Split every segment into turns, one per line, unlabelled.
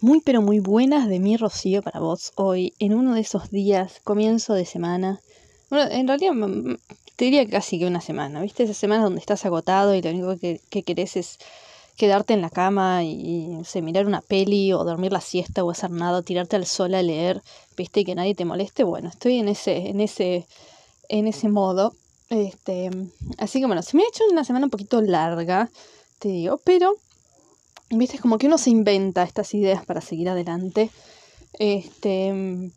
Muy pero muy buenas de mi Rocío para vos hoy, en uno de esos días, comienzo de semana. Bueno, en realidad mm, mm, te diría casi que una semana, ¿viste? Esas semanas donde estás agotado y lo único que, que querés es quedarte en la cama y, y mirar una peli o dormir la siesta o hacer nada, o tirarte al sol a leer, ¿viste? Y que nadie te moleste. Bueno, estoy en ese, en ese, en ese modo. Este, así que bueno, se me ha hecho una semana un poquito larga, te digo, pero viste, es como que uno se inventa estas ideas para seguir adelante. Este,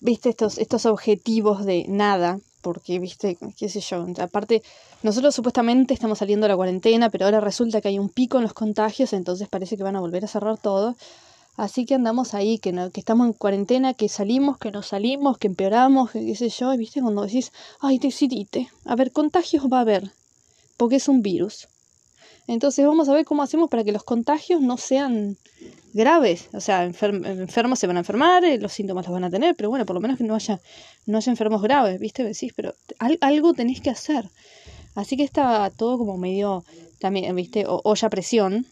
viste, estos, estos objetivos de nada, porque, viste, qué sé yo, aparte, nosotros supuestamente estamos saliendo de la cuarentena, pero ahora resulta que hay un pico en los contagios, entonces parece que van a volver a cerrar todo. Así que andamos ahí, que, no, que estamos en cuarentena, que salimos, que no salimos, que empeoramos, que qué sé yo, y viste cuando decís, ay, decidite, a ver, contagios va a haber, porque es un virus. Entonces vamos a ver cómo hacemos para que los contagios no sean graves. O sea, enfermos se van a enfermar, eh, los síntomas los van a tener, pero bueno, por lo menos que no haya, no haya enfermos graves, ¿viste? Decís, pero algo tenéis que hacer. Así que está todo como medio, también, ¿viste? O, olla presión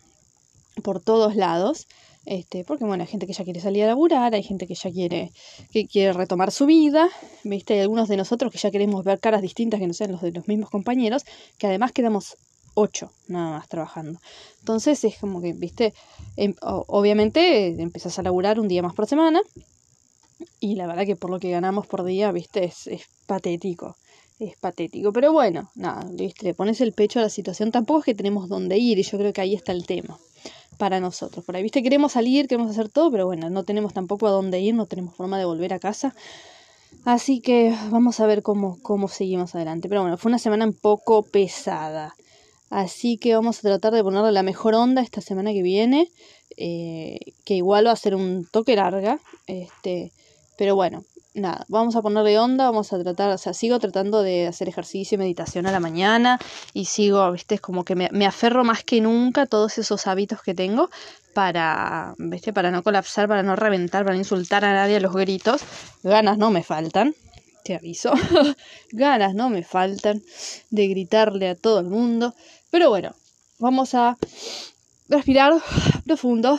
por todos lados. Este, porque bueno, hay gente que ya quiere salir a laburar, hay gente que ya quiere, que quiere retomar su vida, viste, hay algunos de nosotros que ya queremos ver caras distintas que no sean los de los mismos compañeros, que además quedamos ocho nada más trabajando. Entonces es como que, viste, em, obviamente empezás a laburar un día más por semana y la verdad que por lo que ganamos por día, viste, es, es patético. Es patético, pero bueno, nada, viste, le pones el pecho a la situación. Tampoco es que tenemos dónde ir y yo creo que ahí está el tema para nosotros. Por ahí, viste, queremos salir, queremos hacer todo, pero bueno, no tenemos tampoco a dónde ir, no tenemos forma de volver a casa. Así que vamos a ver cómo, cómo seguimos adelante. Pero bueno, fue una semana un poco pesada. Así que vamos a tratar de ponerle la mejor onda esta semana que viene, eh, que igual va a ser un toque larga, este, pero bueno, nada, vamos a ponerle onda, vamos a tratar, o sea, sigo tratando de hacer ejercicio y meditación a la mañana y sigo, viste, es como que me, me aferro más que nunca a todos esos hábitos que tengo para, viste, para no colapsar, para no reventar, para no insultar a nadie a los gritos, ganas no me faltan, te aviso, ganas no me faltan de gritarle a todo el mundo. Pero bueno, vamos a respirar profundo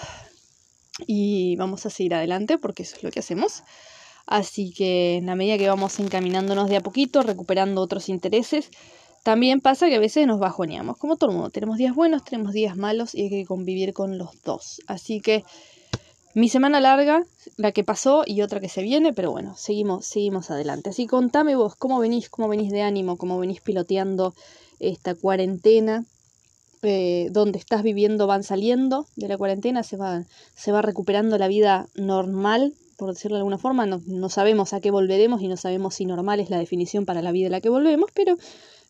y vamos a seguir adelante porque eso es lo que hacemos. Así que en la medida que vamos encaminándonos de a poquito, recuperando otros intereses, también pasa que a veces nos bajoneamos, como todo el mundo. Tenemos días buenos, tenemos días malos y hay que convivir con los dos. Así que mi semana larga, la que pasó y otra que se viene, pero bueno, seguimos, seguimos adelante. Así contame vos cómo venís, cómo venís de ánimo, cómo venís piloteando esta cuarentena, eh, donde estás viviendo van saliendo de la cuarentena, se va, se va recuperando la vida normal, por decirlo de alguna forma, no, no, sabemos a qué volveremos y no sabemos si normal es la definición para la vida a la que volvemos, pero,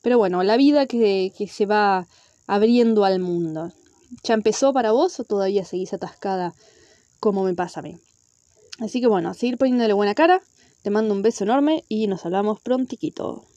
pero bueno, la vida que, que se va abriendo al mundo. ¿Ya empezó para vos o todavía seguís atascada como me pasa a mí? Así que bueno, a seguir poniéndole buena cara, te mando un beso enorme y nos hablamos prontiquito.